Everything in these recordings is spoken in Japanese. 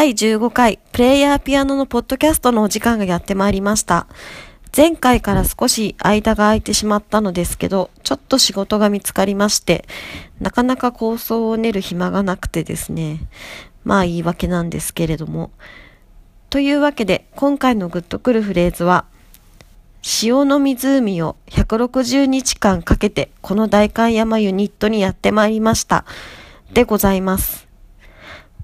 第15回プレイヤーピアノのポッドキャストのお時間がやってまいりました。前回から少し間が空いてしまったのですけど、ちょっと仕事が見つかりまして、なかなか構想を練る暇がなくてですね、まあ言い訳なんですけれども。というわけで、今回のグッとくるフレーズは、潮の湖を160日間かけてこの大観山ユニットにやってまいりました。でございます。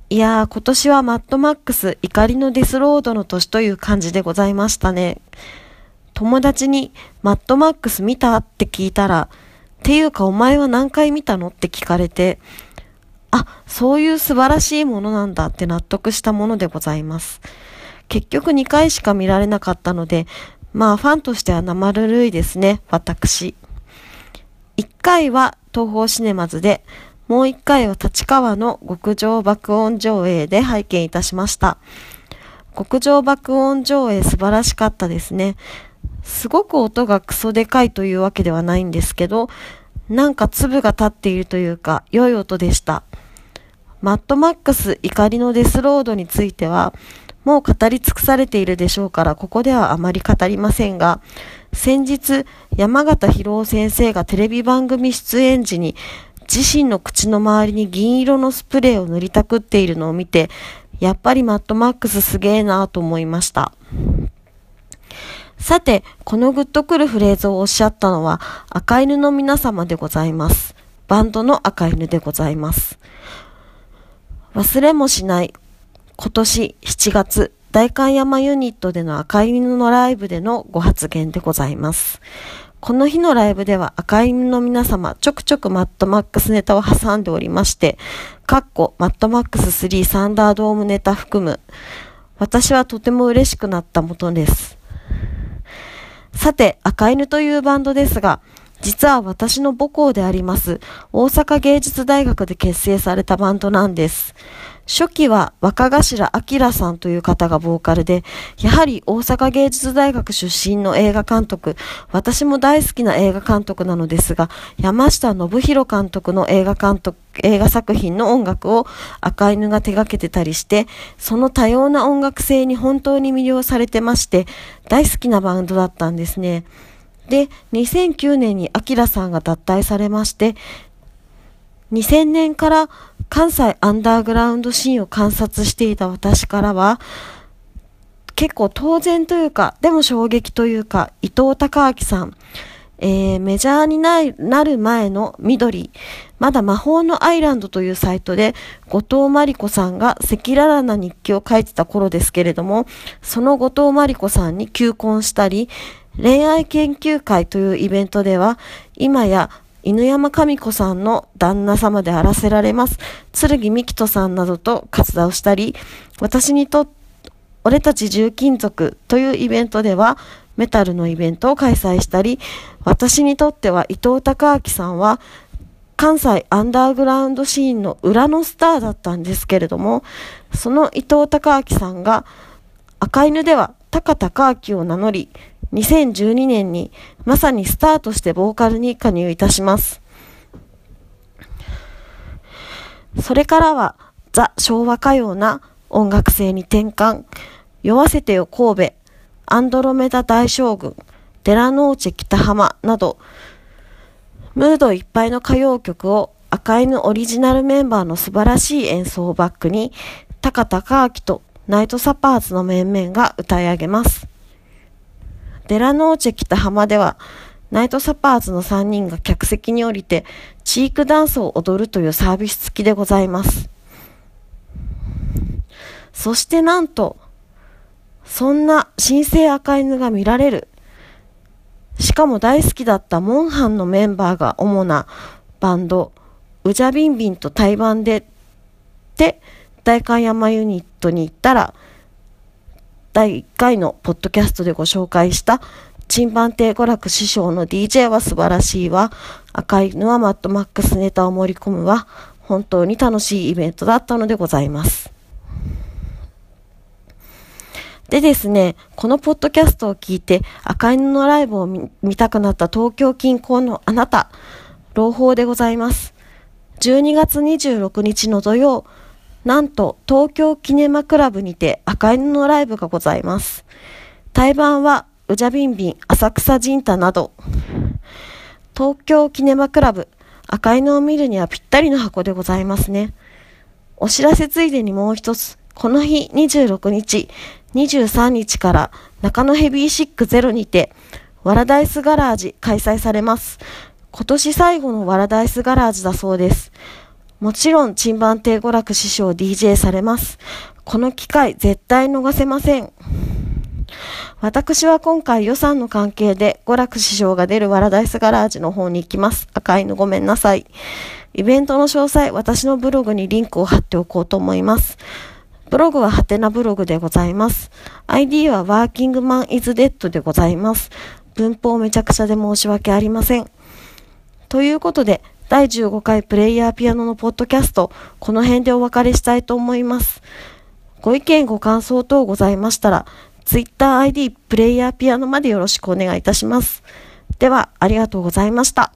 いやー、今年はマッドマックス怒りのデスロードの年という感じでございましたね。友達にマッドマックス見たって聞いたら、っていうかお前は何回見たのって聞かれて、あ、そういう素晴らしいものなんだって納得したものでございます。結局2回しか見られなかったので、まあファンとしては生るるいですね、私。1回は東方シネマズで、もう一回は立川の極上爆音上映で拝見いたしました。極上爆音上映素晴らしかったですね。すごく音がクソでかいというわけではないんですけど、なんか粒が立っているというか、良い音でした。マッドマックス怒りのデスロードについては、もう語り尽くされているでしょうから、ここではあまり語りませんが、先日、山形博夫先生がテレビ番組出演時に、自身の口の周りに銀色のスプレーを塗りたくっているのを見て、やっぱりマットマックスすげえなぁと思いました。さて、このグッとくるフレーズをおっしゃったのは赤犬の皆様でございます。バンドの赤犬でございます。忘れもしない今年7月大観山ユニットでの赤犬のライブでのご発言でございます。この日のライブでは赤犬の皆様ちょくちょくマットマックスネタを挟んでおりまして、かっこマットマックス3サンダードームネタ含む、私はとても嬉しくなったもとです。さて、赤犬というバンドですが、実は私の母校であります大阪芸術大学で結成されたバンドなんです。初期は若頭明さんという方がボーカルで、やはり大阪芸術大学出身の映画監督、私も大好きな映画監督なのですが、山下信弘監督の映画監督、映画作品の音楽を赤犬が手掛けてたりして、その多様な音楽性に本当に魅了されてまして、大好きなバンドだったんですね。で、2009年に明さんが脱退されまして、2000年から関西アンダーグラウンドシーンを観察していた私からは、結構当然というか、でも衝撃というか、伊藤孝明さん、えー、メジャーになる前の緑、まだ魔法のアイランドというサイトで、後藤真理子さんが赤裸々な日記を書いてた頃ですけれども、その後藤真理子さんに求婚したり、恋愛研究会というイベントでは、今や犬山神子さんの旦那様であらせられます、剣美希人さんなどと活動したり、私にと、俺たち重金属というイベントでは、メタルのイベントを開催したり、私にとっては伊藤孝明さんは、関西アンダーグラウンドシーンの裏のスターだったんですけれども、その伊藤孝明さんが、赤犬では高孝明を名乗り、2012年にまさにスターとしてボーカルに加入いたします。それからはザ・昭和歌謡な音楽性に転換、酔わせてよ神戸、アンドロメダ大将軍、デラノーチェ北浜など、ムードいっぱいの歌謡曲を赤犬オリジナルメンバーの素晴らしい演奏をバックに、タカ・タカアキとナイトサパーズの面々が歌い上げます。デラノーチェ北浜では、ナイトサパーズの3人が客席に降りて、チークダンスを踊るというサービス付きでございます。そしてなんと、そんな新生赤犬が見られる。しかも大好きだったモンハンのメンバーが主なバンド、ウジャビンビンと対バンで、で、大観山ユニットに行ったら、第1回のポッドキャストでご紹介したチンバンテ娯楽師匠の DJ は素晴らしいわ。赤いのはマットマックスネタを盛り込むわ。本当に楽しいイベントだったのでございます。でですね、このポッドキャストを聞いて赤犬のライブを見たくなった東京近郊のあなた、朗報でございます。12月26日の土曜、なんと東京キネマクラブにて赤犬のライブがございます。対バンはウジャビンビン、浅草神太など、東京キネマクラブ、赤犬を見るにはぴったりの箱でございますね。お知らせついでにもう一つ、この日26日、23日から中野ヘビーシックゼロにて、ワラダイスガラージ開催されます。今年最後のワラダイスガラージだそうです。もちろん、珍番亭娯楽師匠 DJ されます。この機会絶対逃せません。私は今回予算の関係で娯楽師匠が出るワラダイスガラージの方に行きます。赤いのごめんなさい。イベントの詳細、私のブログにリンクを貼っておこうと思います。ブログはハテナブログでございます。ID はワーキングマンイズデッドでございます。文法めちゃくちゃで申し訳ありません。ということで、第15回プレイヤーピアノのポッドキャスト、この辺でお別れしたいと思います。ご意見ご感想等ございましたら、TwitterID プレイヤーピアノまでよろしくお願いいたします。では、ありがとうございました。